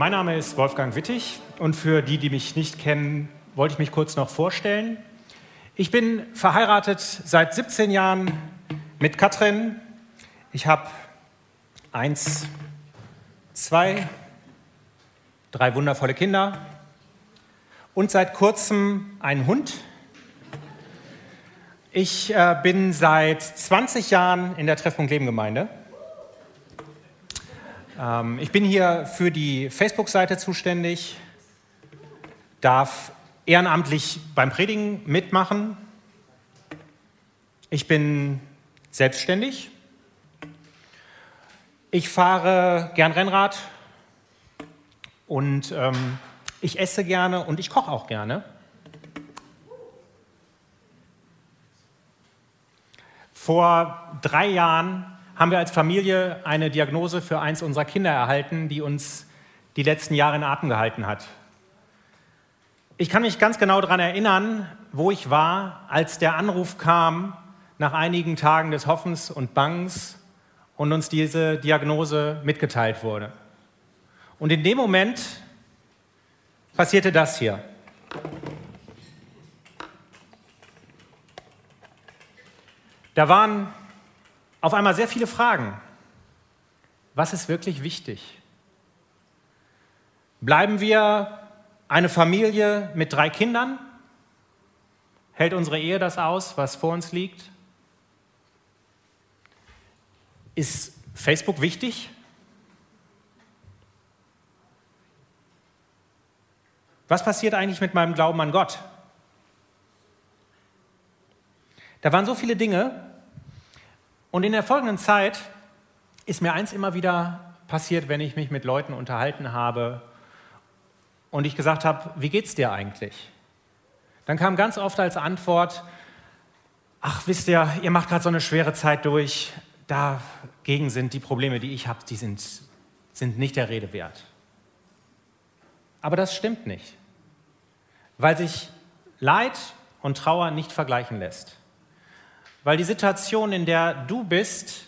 Mein Name ist Wolfgang Wittig und für die, die mich nicht kennen, wollte ich mich kurz noch vorstellen. Ich bin verheiratet seit 17 Jahren mit Katrin. Ich habe eins, zwei, drei wundervolle Kinder und seit kurzem einen Hund. Ich äh, bin seit 20 Jahren in der Treffpunkt Leben Gemeinde. Ähm, ich bin hier für die Facebook-Seite zuständig, darf ehrenamtlich beim Predigen mitmachen. Ich bin selbstständig. Ich fahre gern Rennrad und ähm, ich esse gerne und ich koche auch gerne. Vor drei Jahren haben wir als Familie eine Diagnose für eins unserer Kinder erhalten, die uns die letzten Jahre in Atem gehalten hat. Ich kann mich ganz genau daran erinnern, wo ich war, als der Anruf kam nach einigen Tagen des Hoffens und Bangens und uns diese Diagnose mitgeteilt wurde. Und in dem Moment passierte das hier. Da waren auf einmal sehr viele Fragen. Was ist wirklich wichtig? Bleiben wir eine Familie mit drei Kindern? Hält unsere Ehe das aus, was vor uns liegt? Ist Facebook wichtig? Was passiert eigentlich mit meinem Glauben an Gott? Da waren so viele Dinge, und in der folgenden Zeit ist mir eins immer wieder passiert, wenn ich mich mit Leuten unterhalten habe und ich gesagt habe, wie geht's dir eigentlich? Dann kam ganz oft als Antwort, ach wisst ihr, ihr macht gerade so eine schwere Zeit durch, dagegen sind die Probleme, die ich habe, die sind, sind nicht der Rede wert. Aber das stimmt nicht, weil sich Leid und Trauer nicht vergleichen lässt. Weil die Situation, in der du bist,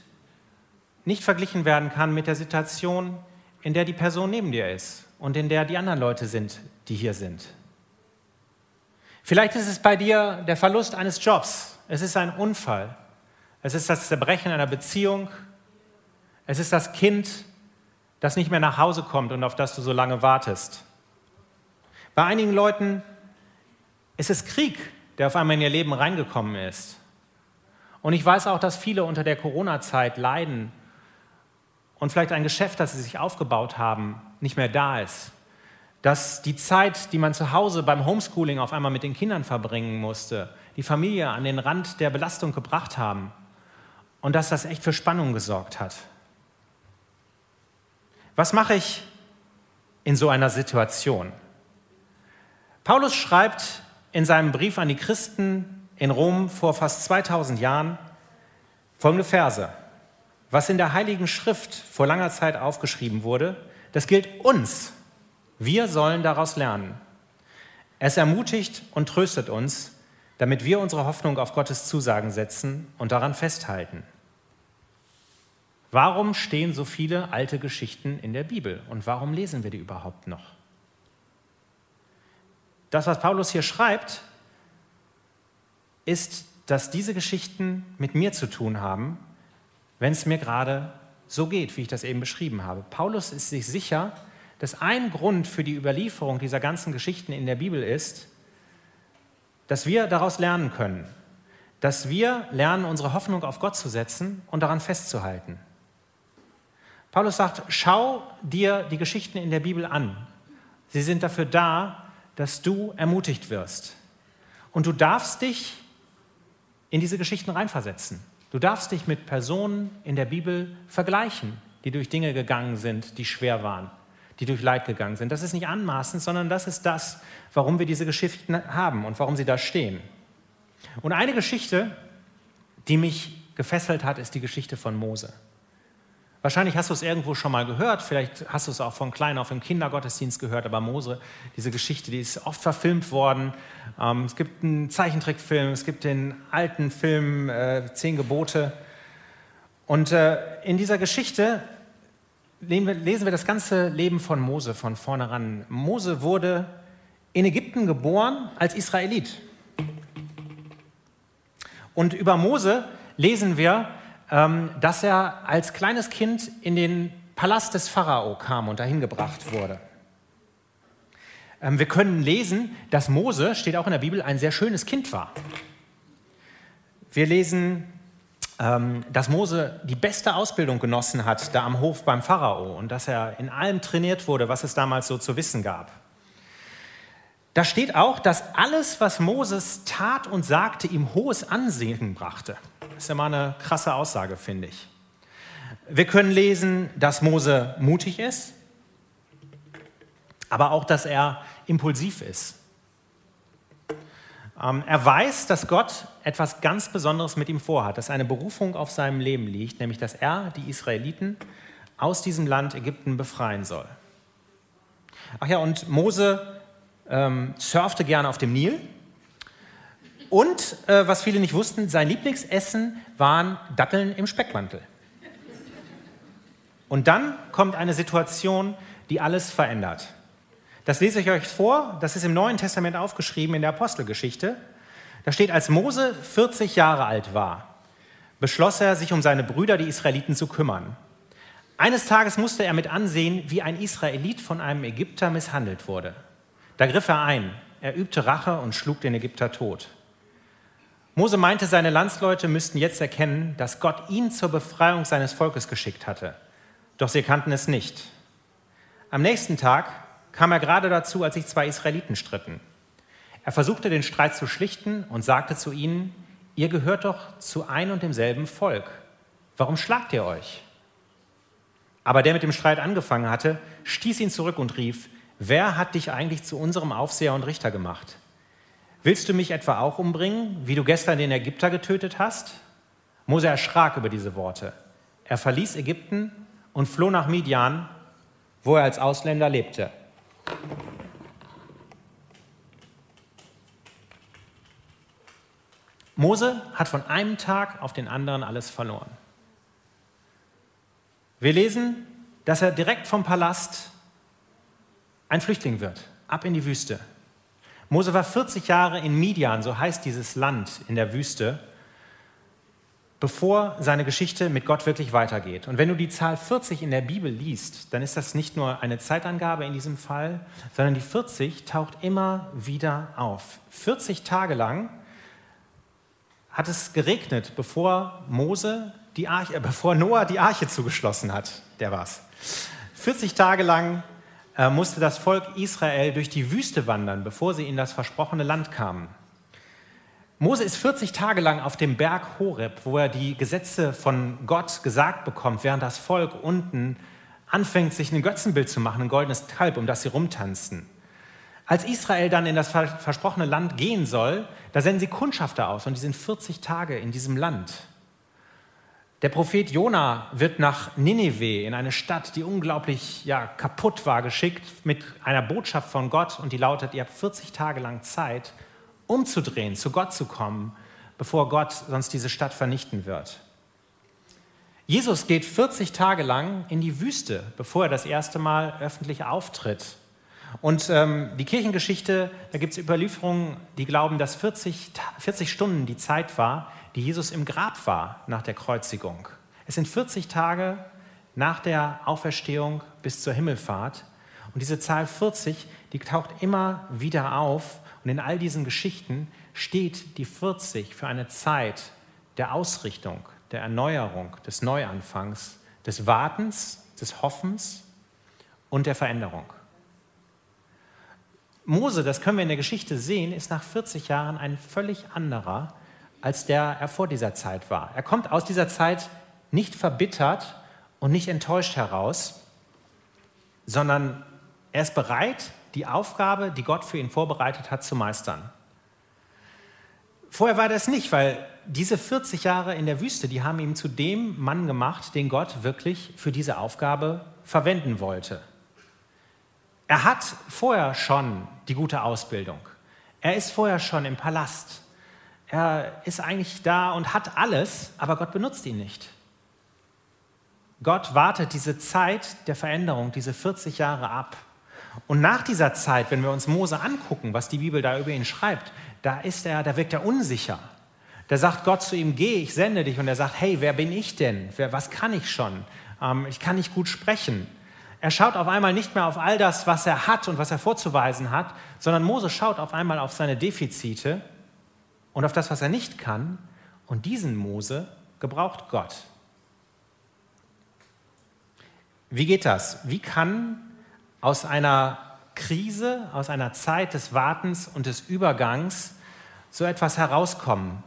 nicht verglichen werden kann mit der Situation, in der die Person neben dir ist und in der die anderen Leute sind, die hier sind. Vielleicht ist es bei dir der Verlust eines Jobs, es ist ein Unfall, es ist das Zerbrechen einer Beziehung, es ist das Kind, das nicht mehr nach Hause kommt und auf das du so lange wartest. Bei einigen Leuten ist es Krieg, der auf einmal in ihr Leben reingekommen ist. Und ich weiß auch, dass viele unter der Corona-Zeit leiden und vielleicht ein Geschäft, das sie sich aufgebaut haben, nicht mehr da ist. Dass die Zeit, die man zu Hause beim Homeschooling auf einmal mit den Kindern verbringen musste, die Familie an den Rand der Belastung gebracht haben und dass das echt für Spannung gesorgt hat. Was mache ich in so einer Situation? Paulus schreibt in seinem Brief an die Christen in Rom vor fast 2000 Jahren folgende Verse. Was in der Heiligen Schrift vor langer Zeit aufgeschrieben wurde, das gilt uns. Wir sollen daraus lernen. Es ermutigt und tröstet uns, damit wir unsere Hoffnung auf Gottes Zusagen setzen und daran festhalten. Warum stehen so viele alte Geschichten in der Bibel und warum lesen wir die überhaupt noch? Das, was Paulus hier schreibt, ist, dass diese Geschichten mit mir zu tun haben, wenn es mir gerade so geht, wie ich das eben beschrieben habe. Paulus ist sich sicher, dass ein Grund für die Überlieferung dieser ganzen Geschichten in der Bibel ist, dass wir daraus lernen können, dass wir lernen, unsere Hoffnung auf Gott zu setzen und daran festzuhalten. Paulus sagt, schau dir die Geschichten in der Bibel an. Sie sind dafür da, dass du ermutigt wirst. Und du darfst dich in diese Geschichten reinversetzen. Du darfst dich mit Personen in der Bibel vergleichen, die durch Dinge gegangen sind, die schwer waren, die durch Leid gegangen sind. Das ist nicht anmaßend, sondern das ist das, warum wir diese Geschichten haben und warum sie da stehen. Und eine Geschichte, die mich gefesselt hat, ist die Geschichte von Mose. Wahrscheinlich hast du es irgendwo schon mal gehört, vielleicht hast du es auch von klein auf im Kindergottesdienst gehört, aber Mose, diese Geschichte, die ist oft verfilmt worden. Ähm, es gibt einen Zeichentrickfilm, es gibt den alten Film äh, Zehn Gebote. Und äh, in dieser Geschichte lesen wir das ganze Leben von Mose von vorne ran. Mose wurde in Ägypten geboren als Israelit. Und über Mose lesen wir, dass er als kleines Kind in den Palast des Pharao kam und dahin gebracht wurde. Ähm, wir können lesen, dass Mose, steht auch in der Bibel, ein sehr schönes Kind war. Wir lesen, ähm, dass Mose die beste Ausbildung genossen hat da am Hof beim Pharao und dass er in allem trainiert wurde, was es damals so zu wissen gab. Da steht auch, dass alles, was Moses tat und sagte, ihm hohes Ansehen brachte. Das ist ja mal eine krasse Aussage, finde ich. Wir können lesen, dass Mose mutig ist, aber auch, dass er impulsiv ist. Ähm, er weiß, dass Gott etwas ganz Besonderes mit ihm vorhat, dass eine Berufung auf seinem Leben liegt, nämlich dass er die Israeliten aus diesem Land Ägypten befreien soll. Ach ja, und Mose ähm, surfte gerne auf dem Nil. Und äh, was viele nicht wussten, sein Lieblingsessen waren Datteln im Speckmantel. Und dann kommt eine Situation, die alles verändert. Das lese ich euch vor, das ist im Neuen Testament aufgeschrieben in der Apostelgeschichte. Da steht, als Mose 40 Jahre alt war, beschloss er, sich um seine Brüder, die Israeliten, zu kümmern. Eines Tages musste er mit ansehen, wie ein Israelit von einem Ägypter misshandelt wurde. Da griff er ein, er übte Rache und schlug den Ägypter tot. Mose meinte, seine Landsleute müssten jetzt erkennen, dass Gott ihn zur Befreiung seines Volkes geschickt hatte. Doch sie kannten es nicht. Am nächsten Tag kam er gerade dazu, als sich zwei Israeliten stritten. Er versuchte den Streit zu schlichten und sagte zu ihnen, ihr gehört doch zu ein und demselben Volk. Warum schlagt ihr euch? Aber der mit dem Streit angefangen hatte, stieß ihn zurück und rief, wer hat dich eigentlich zu unserem Aufseher und Richter gemacht? Willst du mich etwa auch umbringen, wie du gestern den Ägypter getötet hast? Mose erschrak über diese Worte. Er verließ Ägypten und floh nach Midian, wo er als Ausländer lebte. Mose hat von einem Tag auf den anderen alles verloren. Wir lesen, dass er direkt vom Palast ein Flüchtling wird, ab in die Wüste. Mose war 40 Jahre in Midian, so heißt dieses Land in der Wüste, bevor seine Geschichte mit Gott wirklich weitergeht. Und wenn du die Zahl 40 in der Bibel liest, dann ist das nicht nur eine Zeitangabe in diesem Fall, sondern die 40 taucht immer wieder auf. 40 Tage lang hat es geregnet, bevor Mose die Arche, äh, bevor Noah die Arche zugeschlossen hat. Der war's. 40 Tage lang musste das Volk Israel durch die Wüste wandern, bevor sie in das versprochene Land kamen. Mose ist 40 Tage lang auf dem Berg Horeb, wo er die Gesetze von Gott gesagt bekommt, während das Volk unten anfängt, sich ein Götzenbild zu machen, ein goldenes Kalb, um das sie rumtanzen. Als Israel dann in das versprochene Land gehen soll, da senden sie Kundschafter aus und die sind 40 Tage in diesem Land. Der Prophet Jona wird nach Nineveh, in eine Stadt, die unglaublich ja, kaputt war, geschickt mit einer Botschaft von Gott und die lautet, ihr habt 40 Tage lang Zeit, umzudrehen, zu Gott zu kommen, bevor Gott sonst diese Stadt vernichten wird. Jesus geht 40 Tage lang in die Wüste, bevor er das erste Mal öffentlich auftritt. Und ähm, die Kirchengeschichte, da gibt es Überlieferungen, die glauben, dass 40, 40 Stunden die Zeit war, die Jesus im Grab war nach der Kreuzigung. Es sind 40 Tage nach der Auferstehung bis zur Himmelfahrt. Und diese Zahl 40, die taucht immer wieder auf. Und in all diesen Geschichten steht die 40 für eine Zeit der Ausrichtung, der Erneuerung, des Neuanfangs, des Wartens, des Hoffens und der Veränderung. Mose, das können wir in der Geschichte sehen, ist nach 40 Jahren ein völlig anderer als der er vor dieser Zeit war. Er kommt aus dieser Zeit nicht verbittert und nicht enttäuscht heraus, sondern er ist bereit, die Aufgabe, die Gott für ihn vorbereitet hat, zu meistern. Vorher war das nicht, weil diese 40 Jahre in der Wüste, die haben ihn zu dem Mann gemacht, den Gott wirklich für diese Aufgabe verwenden wollte. Er hat vorher schon die gute Ausbildung. Er ist vorher schon im Palast. Er ist eigentlich da und hat alles, aber Gott benutzt ihn nicht. Gott wartet diese Zeit der Veränderung, diese 40 Jahre ab. Und nach dieser Zeit, wenn wir uns Mose angucken, was die Bibel da über ihn schreibt, da ist er, da wirkt er unsicher. Da sagt Gott zu ihm, geh, ich sende dich. Und er sagt, hey, wer bin ich denn? Wer, was kann ich schon? Ähm, ich kann nicht gut sprechen. Er schaut auf einmal nicht mehr auf all das, was er hat und was er vorzuweisen hat, sondern Mose schaut auf einmal auf seine Defizite und auf das, was er nicht kann. Und diesen Mose gebraucht Gott. Wie geht das? Wie kann aus einer Krise, aus einer Zeit des Wartens und des Übergangs so etwas herauskommen,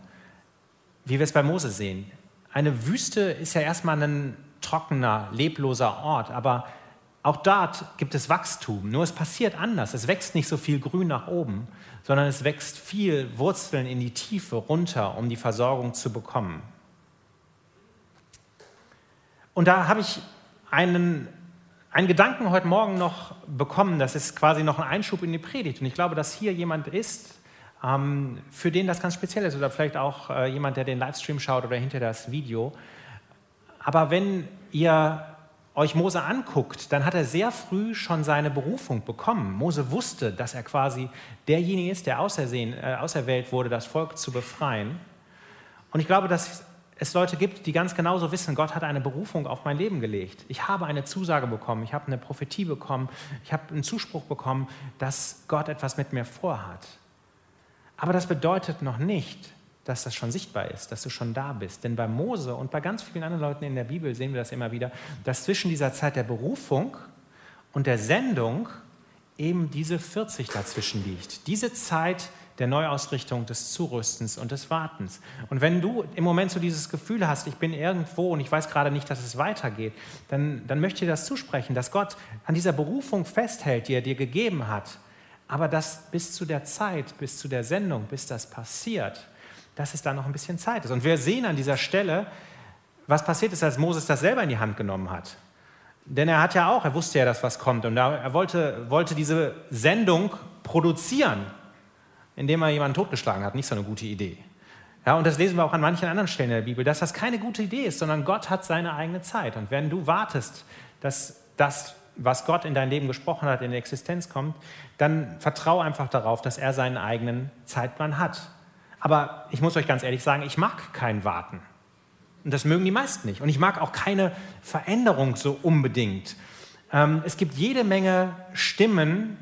wie wir es bei Mose sehen? Eine Wüste ist ja erstmal ein trockener, lebloser Ort, aber auch dort gibt es Wachstum, nur es passiert anders. Es wächst nicht so viel Grün nach oben, sondern es wächst viel Wurzeln in die Tiefe runter, um die Versorgung zu bekommen. Und da habe ich einen, einen Gedanken heute Morgen noch bekommen, das ist quasi noch ein Einschub in die Predigt. Und ich glaube, dass hier jemand ist, ähm, für den das ganz speziell ist oder vielleicht auch äh, jemand, der den Livestream schaut oder hinter das Video. Aber wenn ihr euch Mose anguckt, dann hat er sehr früh schon seine Berufung bekommen. Mose wusste, dass er quasi derjenige ist, der äh, auserwählt wurde, das Volk zu befreien. Und ich glaube, dass es Leute gibt, die ganz genauso wissen, Gott hat eine Berufung auf mein Leben gelegt. Ich habe eine Zusage bekommen, ich habe eine Prophetie bekommen, ich habe einen Zuspruch bekommen, dass Gott etwas mit mir vorhat. Aber das bedeutet noch nicht, dass das schon sichtbar ist, dass du schon da bist. Denn bei Mose und bei ganz vielen anderen Leuten in der Bibel sehen wir das immer wieder, dass zwischen dieser Zeit der Berufung und der Sendung eben diese 40 dazwischen liegt. Diese Zeit, der Neuausrichtung, des Zurüstens und des Wartens. Und wenn du im Moment so dieses Gefühl hast, ich bin irgendwo und ich weiß gerade nicht, dass es weitergeht, dann, dann möchte ich dir das zusprechen, dass Gott an dieser Berufung festhält, die er dir gegeben hat. Aber dass bis zu der Zeit, bis zu der Sendung, bis das passiert, dass es da noch ein bisschen Zeit ist. Und wir sehen an dieser Stelle, was passiert ist, als Moses das selber in die Hand genommen hat. Denn er hat ja auch, er wusste ja, dass was kommt und er wollte, wollte diese Sendung produzieren indem er jemanden totgeschlagen hat. Nicht so eine gute Idee. Ja, und das lesen wir auch an manchen anderen Stellen in der Bibel, dass das keine gute Idee ist, sondern Gott hat seine eigene Zeit. Und wenn du wartest, dass das, was Gott in dein Leben gesprochen hat, in die Existenz kommt, dann vertraue einfach darauf, dass er seinen eigenen Zeitplan hat. Aber ich muss euch ganz ehrlich sagen, ich mag kein Warten. Und das mögen die meisten nicht. Und ich mag auch keine Veränderung so unbedingt. Ähm, es gibt jede Menge Stimmen,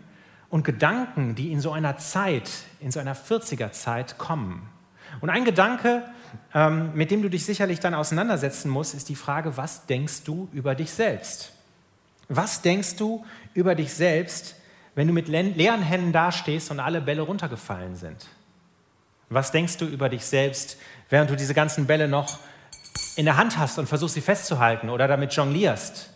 und Gedanken, die in so einer Zeit, in so einer 40er Zeit kommen. Und ein Gedanke, ähm, mit dem du dich sicherlich dann auseinandersetzen musst, ist die Frage, was denkst du über dich selbst? Was denkst du über dich selbst, wenn du mit leeren Händen dastehst und alle Bälle runtergefallen sind? Was denkst du über dich selbst, während du diese ganzen Bälle noch in der Hand hast und versuchst sie festzuhalten oder damit jonglierst?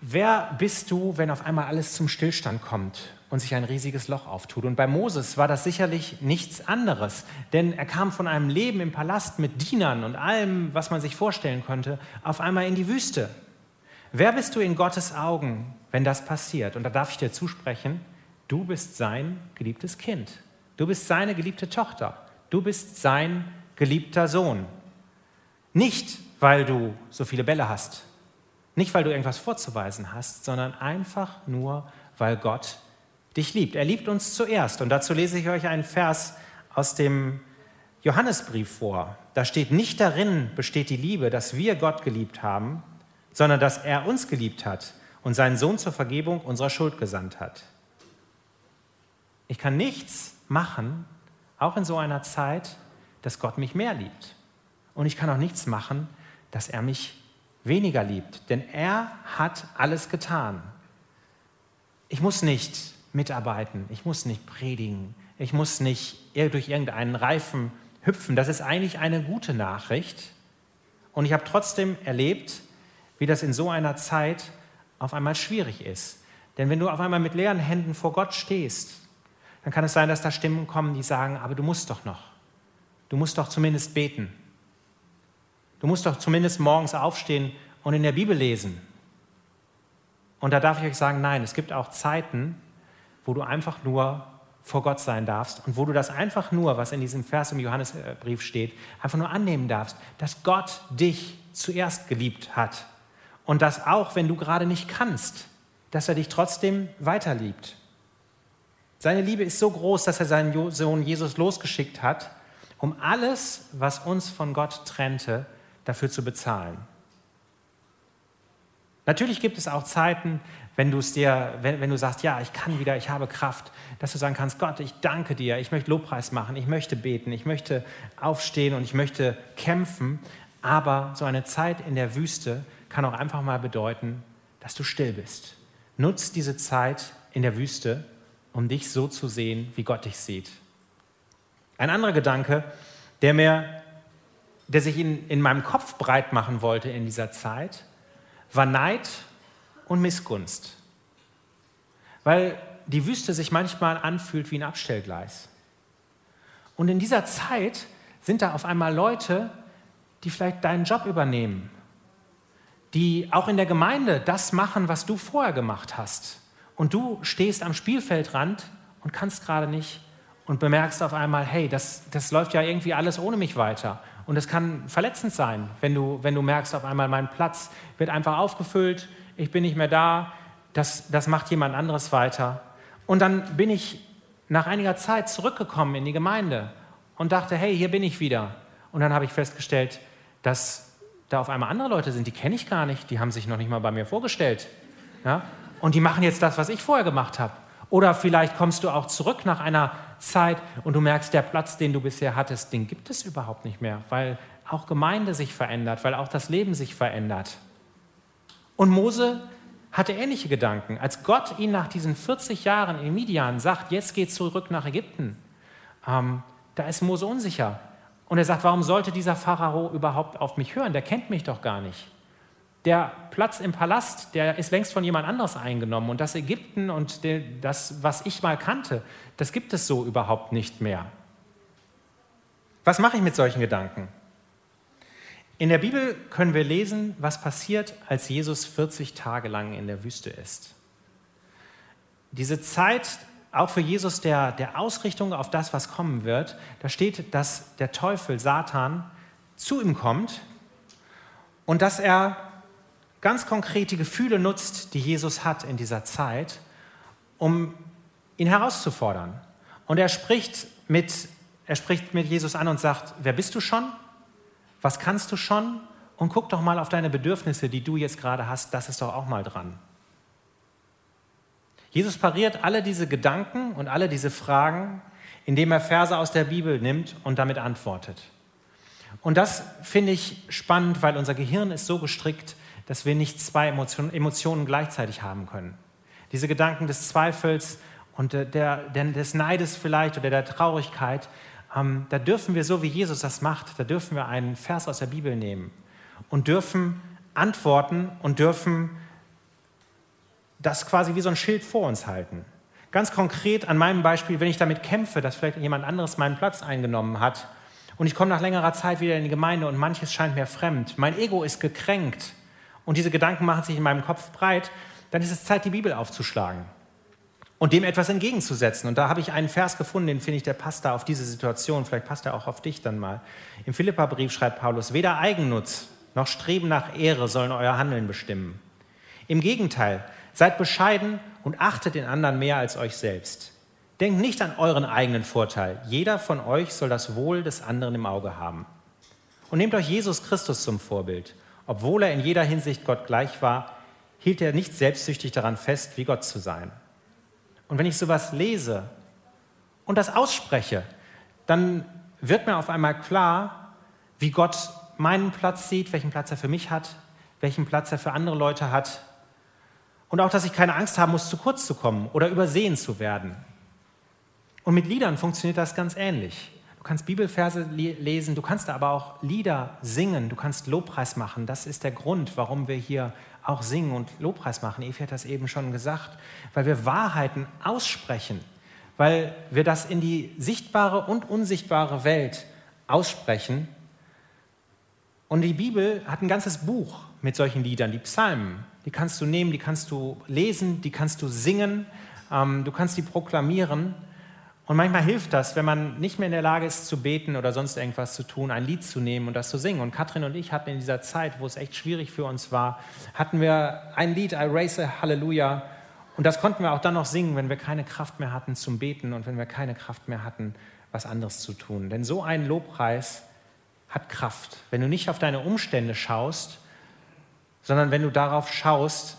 Wer bist du, wenn auf einmal alles zum Stillstand kommt und sich ein riesiges Loch auftut? Und bei Moses war das sicherlich nichts anderes, denn er kam von einem Leben im Palast mit Dienern und allem, was man sich vorstellen konnte, auf einmal in die Wüste. Wer bist du in Gottes Augen, wenn das passiert? Und da darf ich dir zusprechen, du bist sein geliebtes Kind. Du bist seine geliebte Tochter. Du bist sein geliebter Sohn. Nicht, weil du so viele Bälle hast, nicht, weil du irgendwas vorzuweisen hast, sondern einfach nur, weil Gott dich liebt. Er liebt uns zuerst. Und dazu lese ich euch einen Vers aus dem Johannesbrief vor. Da steht, nicht darin besteht die Liebe, dass wir Gott geliebt haben, sondern dass er uns geliebt hat und seinen Sohn zur Vergebung unserer Schuld gesandt hat. Ich kann nichts machen, auch in so einer Zeit, dass Gott mich mehr liebt. Und ich kann auch nichts machen, dass er mich weniger liebt, denn er hat alles getan. Ich muss nicht mitarbeiten, ich muss nicht predigen, ich muss nicht durch irgendeinen Reifen hüpfen. Das ist eigentlich eine gute Nachricht. Und ich habe trotzdem erlebt, wie das in so einer Zeit auf einmal schwierig ist. Denn wenn du auf einmal mit leeren Händen vor Gott stehst, dann kann es sein, dass da Stimmen kommen, die sagen, aber du musst doch noch. Du musst doch zumindest beten. Du musst doch zumindest morgens aufstehen und in der Bibel lesen. Und da darf ich euch sagen, nein, es gibt auch Zeiten, wo du einfach nur vor Gott sein darfst und wo du das einfach nur, was in diesem Vers im Johannesbrief steht, einfach nur annehmen darfst, dass Gott dich zuerst geliebt hat und dass auch, wenn du gerade nicht kannst, dass er dich trotzdem weiter liebt. Seine Liebe ist so groß, dass er seinen Sohn Jesus losgeschickt hat, um alles, was uns von Gott trennte, dafür zu bezahlen. Natürlich gibt es auch Zeiten, wenn du es dir, wenn, wenn du sagst, ja, ich kann wieder, ich habe Kraft, dass du sagen kannst, Gott, ich danke dir, ich möchte Lobpreis machen, ich möchte beten, ich möchte aufstehen und ich möchte kämpfen. Aber so eine Zeit in der Wüste kann auch einfach mal bedeuten, dass du still bist. Nutz diese Zeit in der Wüste, um dich so zu sehen, wie Gott dich sieht. Ein anderer Gedanke, der mir, der sich in, in meinem Kopf breit machen wollte in dieser Zeit, war Neid und Missgunst. Weil die Wüste sich manchmal anfühlt wie ein Abstellgleis. Und in dieser Zeit sind da auf einmal Leute, die vielleicht deinen Job übernehmen, die auch in der Gemeinde das machen, was du vorher gemacht hast. Und du stehst am Spielfeldrand und kannst gerade nicht und bemerkst auf einmal, hey, das, das läuft ja irgendwie alles ohne mich weiter. Und es kann verletzend sein, wenn du, wenn du merkst, auf einmal mein Platz wird einfach aufgefüllt, ich bin nicht mehr da, das, das macht jemand anderes weiter. Und dann bin ich nach einiger Zeit zurückgekommen in die Gemeinde und dachte, hey, hier bin ich wieder. Und dann habe ich festgestellt, dass da auf einmal andere Leute sind, die kenne ich gar nicht, die haben sich noch nicht mal bei mir vorgestellt. Ja? Und die machen jetzt das, was ich vorher gemacht habe. Oder vielleicht kommst du auch zurück nach einer Zeit und du merkst, der Platz, den du bisher hattest, den gibt es überhaupt nicht mehr, weil auch Gemeinde sich verändert, weil auch das Leben sich verändert. Und Mose hatte ähnliche Gedanken. Als Gott ihn nach diesen 40 Jahren in Midian sagt, jetzt geht zurück nach Ägypten, ähm, da ist Mose unsicher. Und er sagt, warum sollte dieser Pharao überhaupt auf mich hören? Der kennt mich doch gar nicht. Der Platz im Palast, der ist längst von jemand anderes eingenommen. Und das Ägypten und das, was ich mal kannte, das gibt es so überhaupt nicht mehr. Was mache ich mit solchen Gedanken? In der Bibel können wir lesen, was passiert, als Jesus 40 Tage lang in der Wüste ist. Diese Zeit, auch für Jesus der, der Ausrichtung auf das, was kommen wird, da steht, dass der Teufel, Satan, zu ihm kommt und dass er ganz konkrete Gefühle nutzt, die Jesus hat in dieser Zeit, um ihn herauszufordern. Und er spricht mit, er spricht mit Jesus an und sagt, wer bist du schon? Was kannst du schon? Und guck doch mal auf deine Bedürfnisse, die du jetzt gerade hast, das ist doch auch mal dran. Jesus pariert alle diese Gedanken und alle diese Fragen, indem er Verse aus der Bibel nimmt und damit antwortet. Und das finde ich spannend, weil unser Gehirn ist so gestrickt, dass wir nicht zwei Emotionen gleichzeitig haben können. Diese Gedanken des Zweifels und der, der, des Neides vielleicht oder der Traurigkeit, ähm, da dürfen wir, so wie Jesus das macht, da dürfen wir einen Vers aus der Bibel nehmen und dürfen antworten und dürfen das quasi wie so ein Schild vor uns halten. Ganz konkret an meinem Beispiel, wenn ich damit kämpfe, dass vielleicht jemand anderes meinen Platz eingenommen hat und ich komme nach längerer Zeit wieder in die Gemeinde und manches scheint mir fremd, mein Ego ist gekränkt und diese Gedanken machen sich in meinem Kopf breit, dann ist es Zeit, die Bibel aufzuschlagen und dem etwas entgegenzusetzen. Und da habe ich einen Vers gefunden, den finde ich, der passt da auf diese Situation. Vielleicht passt er auch auf dich dann mal. Im Philipperbrief schreibt Paulus: Weder Eigennutz noch Streben nach Ehre sollen euer Handeln bestimmen. Im Gegenteil, seid bescheiden und achtet den anderen mehr als euch selbst. Denkt nicht an euren eigenen Vorteil. Jeder von euch soll das Wohl des anderen im Auge haben. Und nehmt euch Jesus Christus zum Vorbild. Obwohl er in jeder Hinsicht Gott gleich war, hielt er nicht selbstsüchtig daran fest, wie Gott zu sein. Und wenn ich sowas lese und das ausspreche, dann wird mir auf einmal klar, wie Gott meinen Platz sieht, welchen Platz er für mich hat, welchen Platz er für andere Leute hat. Und auch, dass ich keine Angst haben muss, zu kurz zu kommen oder übersehen zu werden. Und mit Liedern funktioniert das ganz ähnlich. Du kannst Bibelverse lesen, du kannst aber auch Lieder singen, du kannst Lobpreis machen. Das ist der Grund, warum wir hier auch singen und Lobpreis machen. Evi hat das eben schon gesagt, weil wir Wahrheiten aussprechen, weil wir das in die sichtbare und unsichtbare Welt aussprechen. Und die Bibel hat ein ganzes Buch mit solchen Liedern, die Psalmen. Die kannst du nehmen, die kannst du lesen, die kannst du singen, ähm, du kannst die proklamieren. Und manchmal hilft das, wenn man nicht mehr in der Lage ist zu beten oder sonst irgendwas zu tun, ein Lied zu nehmen und das zu singen. Und Katrin und ich hatten in dieser Zeit, wo es echt schwierig für uns war, hatten wir ein Lied, I Raise a Hallelujah. Und das konnten wir auch dann noch singen, wenn wir keine Kraft mehr hatten zum Beten und wenn wir keine Kraft mehr hatten, was anderes zu tun. Denn so ein Lobpreis hat Kraft. Wenn du nicht auf deine Umstände schaust, sondern wenn du darauf schaust,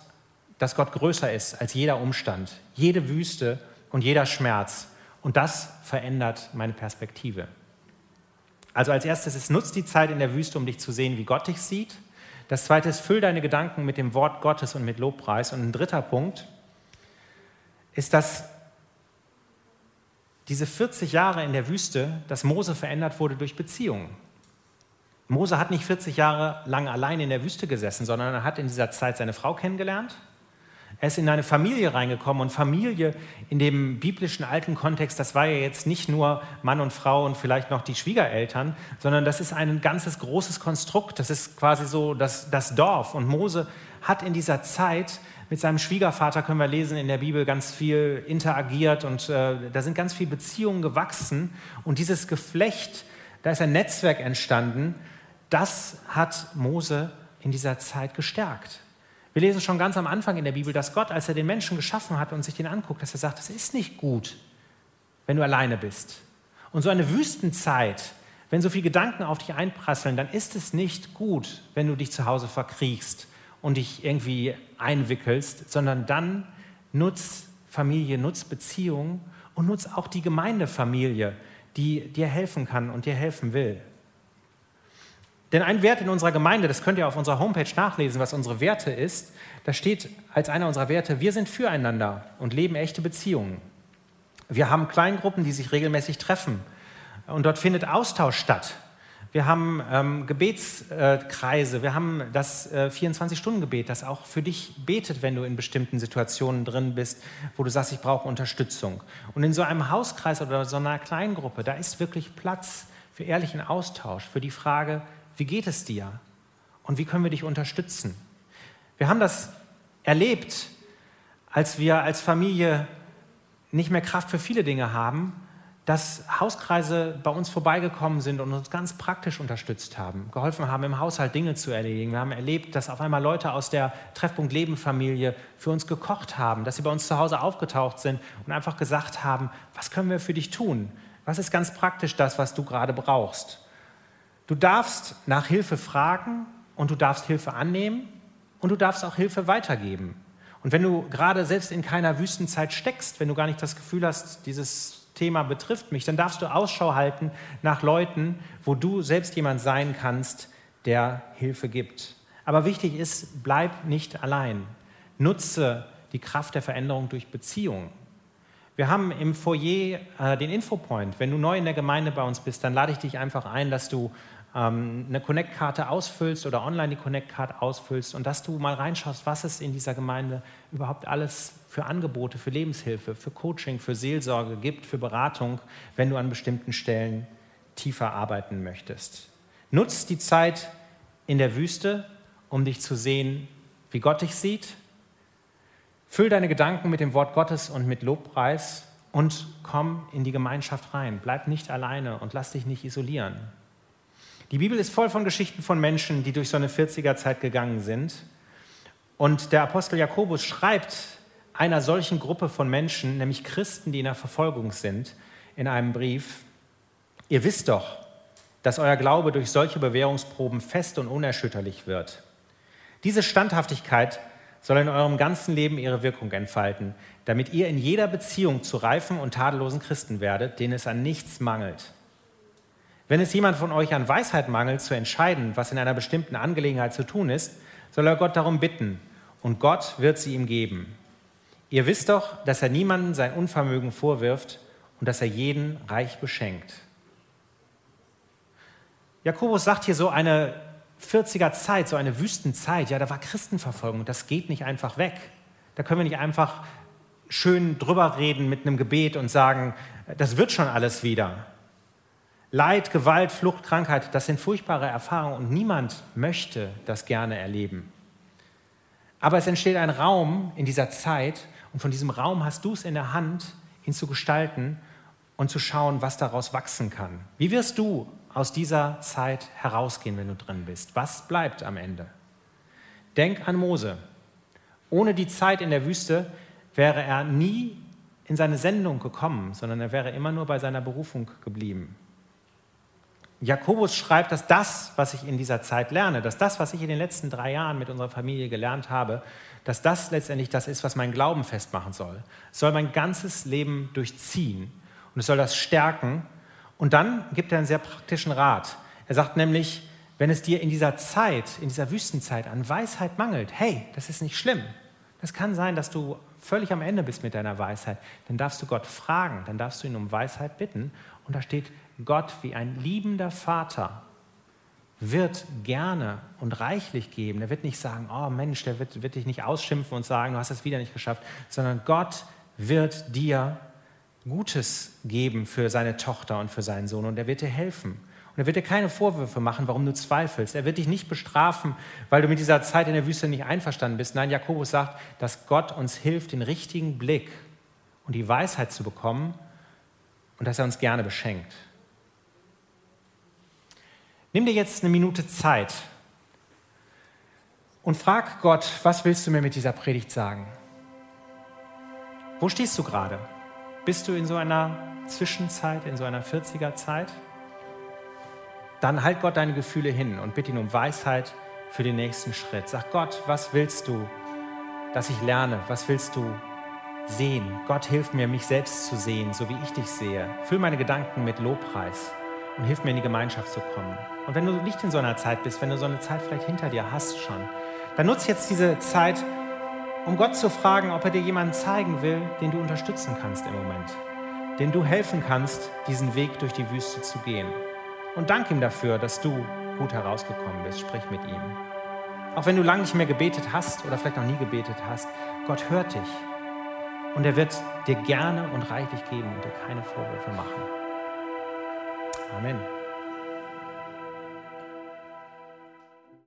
dass Gott größer ist als jeder Umstand, jede Wüste und jeder Schmerz. Und das verändert meine Perspektive. Also als erstes ist, nutz die Zeit in der Wüste, um dich zu sehen, wie Gott dich sieht. Das zweite ist, füll deine Gedanken mit dem Wort Gottes und mit Lobpreis. Und ein dritter Punkt ist, dass diese 40 Jahre in der Wüste, dass Mose verändert wurde durch Beziehungen. Mose hat nicht 40 Jahre lang allein in der Wüste gesessen, sondern er hat in dieser Zeit seine Frau kennengelernt. Er ist in eine Familie reingekommen und Familie in dem biblischen alten Kontext, das war ja jetzt nicht nur Mann und Frau und vielleicht noch die Schwiegereltern, sondern das ist ein ganzes großes Konstrukt. Das ist quasi so das, das Dorf. Und Mose hat in dieser Zeit mit seinem Schwiegervater, können wir lesen in der Bibel, ganz viel interagiert und äh, da sind ganz viele Beziehungen gewachsen. Und dieses Geflecht, da ist ein Netzwerk entstanden, das hat Mose in dieser Zeit gestärkt. Wir lesen schon ganz am Anfang in der Bibel, dass Gott, als er den Menschen geschaffen hat und sich den anguckt, dass er sagt, es ist nicht gut, wenn du alleine bist. Und so eine Wüstenzeit, wenn so viele Gedanken auf dich einprasseln, dann ist es nicht gut, wenn du dich zu Hause verkriechst und dich irgendwie einwickelst, sondern dann nutz Familie, nutz Beziehung und nutz auch die Gemeindefamilie, die dir helfen kann und dir helfen will. Denn ein Wert in unserer Gemeinde, das könnt ihr auf unserer Homepage nachlesen, was unsere Werte ist, da steht als einer unserer Werte, wir sind füreinander und leben echte Beziehungen. Wir haben Kleingruppen, die sich regelmäßig treffen und dort findet Austausch statt. Wir haben ähm, Gebetskreise, wir haben das äh, 24-Stunden-Gebet, das auch für dich betet, wenn du in bestimmten Situationen drin bist, wo du sagst, ich brauche Unterstützung. Und in so einem Hauskreis oder so einer Kleingruppe, da ist wirklich Platz für ehrlichen Austausch, für die Frage, wie geht es dir? Und wie können wir dich unterstützen? Wir haben das erlebt, als wir als Familie nicht mehr Kraft für viele Dinge haben, dass Hauskreise bei uns vorbeigekommen sind und uns ganz praktisch unterstützt haben, geholfen haben, im Haushalt Dinge zu erledigen. Wir haben erlebt, dass auf einmal Leute aus der Treffpunkt Leben Familie für uns gekocht haben, dass sie bei uns zu Hause aufgetaucht sind und einfach gesagt haben, was können wir für dich tun? Was ist ganz praktisch das, was du gerade brauchst? Du darfst nach Hilfe fragen und du darfst Hilfe annehmen und du darfst auch Hilfe weitergeben. Und wenn du gerade selbst in keiner Wüstenzeit steckst, wenn du gar nicht das Gefühl hast, dieses Thema betrifft mich, dann darfst du Ausschau halten nach Leuten, wo du selbst jemand sein kannst, der Hilfe gibt. Aber wichtig ist, bleib nicht allein. Nutze die Kraft der Veränderung durch Beziehungen. Wir haben im Foyer äh, den Infopoint. Wenn du neu in der Gemeinde bei uns bist, dann lade ich dich einfach ein, dass du ähm, eine Connect-Karte ausfüllst oder online die Connect-Karte ausfüllst und dass du mal reinschaust, was es in dieser Gemeinde überhaupt alles für Angebote, für Lebenshilfe, für Coaching, für Seelsorge gibt, für Beratung, wenn du an bestimmten Stellen tiefer arbeiten möchtest. Nutz die Zeit in der Wüste, um dich zu sehen, wie Gott dich sieht, Füll deine Gedanken mit dem Wort Gottes und mit Lobpreis und komm in die Gemeinschaft rein. Bleib nicht alleine und lass dich nicht isolieren. Die Bibel ist voll von Geschichten von Menschen, die durch so eine 40er-Zeit gegangen sind. Und der Apostel Jakobus schreibt einer solchen Gruppe von Menschen, nämlich Christen, die in der Verfolgung sind, in einem Brief, ihr wisst doch, dass euer Glaube durch solche Bewährungsproben fest und unerschütterlich wird. Diese Standhaftigkeit soll in eurem ganzen Leben ihre Wirkung entfalten, damit ihr in jeder Beziehung zu reifen und tadellosen Christen werdet, denen es an nichts mangelt. Wenn es jemand von euch an Weisheit mangelt, zu entscheiden, was in einer bestimmten Angelegenheit zu tun ist, soll er Gott darum bitten, und Gott wird sie ihm geben. Ihr wisst doch, dass er niemandem sein Unvermögen vorwirft und dass er jeden reich beschenkt. Jakobus sagt hier so eine 40er Zeit, so eine Wüstenzeit, ja, da war Christenverfolgung, das geht nicht einfach weg. Da können wir nicht einfach schön drüber reden mit einem Gebet und sagen, das wird schon alles wieder. Leid, Gewalt, Flucht, Krankheit, das sind furchtbare Erfahrungen und niemand möchte das gerne erleben. Aber es entsteht ein Raum in dieser Zeit und von diesem Raum hast du es in der Hand, ihn zu gestalten und zu schauen, was daraus wachsen kann. Wie wirst du aus dieser Zeit herausgehen, wenn du drin bist? Was bleibt am Ende? Denk an Mose. Ohne die Zeit in der Wüste wäre er nie in seine Sendung gekommen, sondern er wäre immer nur bei seiner Berufung geblieben. Jakobus schreibt, dass das, was ich in dieser Zeit lerne, dass das, was ich in den letzten drei Jahren mit unserer Familie gelernt habe, dass das letztendlich das ist, was mein Glauben festmachen soll. Es soll mein ganzes Leben durchziehen und es soll das stärken. Und dann gibt er einen sehr praktischen Rat. Er sagt nämlich, wenn es dir in dieser Zeit, in dieser Wüstenzeit an Weisheit mangelt, hey, das ist nicht schlimm. Das kann sein, dass du völlig am Ende bist mit deiner Weisheit. Dann darfst du Gott fragen, dann darfst du ihn um Weisheit bitten. Und da steht, Gott wie ein liebender Vater wird gerne und reichlich geben. Er wird nicht sagen, oh Mensch, der wird, wird dich nicht ausschimpfen und sagen, du hast es wieder nicht geschafft, sondern Gott wird dir Gutes geben für seine Tochter und für seinen Sohn und er wird dir helfen. Und er wird dir keine Vorwürfe machen, warum du zweifelst. Er wird dich nicht bestrafen, weil du mit dieser Zeit in der Wüste nicht einverstanden bist. Nein, Jakobus sagt, dass Gott uns hilft, den richtigen Blick und die Weisheit zu bekommen und dass er uns gerne beschenkt. Nimm dir jetzt eine Minute Zeit und frag Gott, was willst du mir mit dieser Predigt sagen? Wo stehst du gerade? Bist du in so einer Zwischenzeit, in so einer 40er Zeit? Dann halt Gott deine Gefühle hin und bitte ihn um Weisheit für den nächsten Schritt. Sag Gott, was willst du, dass ich lerne? Was willst du sehen? Gott, hilf mir, mich selbst zu sehen, so wie ich dich sehe. Füll meine Gedanken mit Lobpreis und hilf mir in die Gemeinschaft zu kommen. Und wenn du nicht in so einer Zeit bist, wenn du so eine Zeit vielleicht hinter dir hast schon, dann nutze jetzt diese Zeit, um Gott zu fragen, ob er dir jemanden zeigen will, den du unterstützen kannst im Moment, den du helfen kannst, diesen Weg durch die Wüste zu gehen. Und dank ihm dafür, dass du gut herausgekommen bist. Sprich mit ihm. Auch wenn du lange nicht mehr gebetet hast oder vielleicht noch nie gebetet hast, Gott hört dich. Und er wird dir gerne und reichlich geben und dir keine Vorwürfe machen. Amen.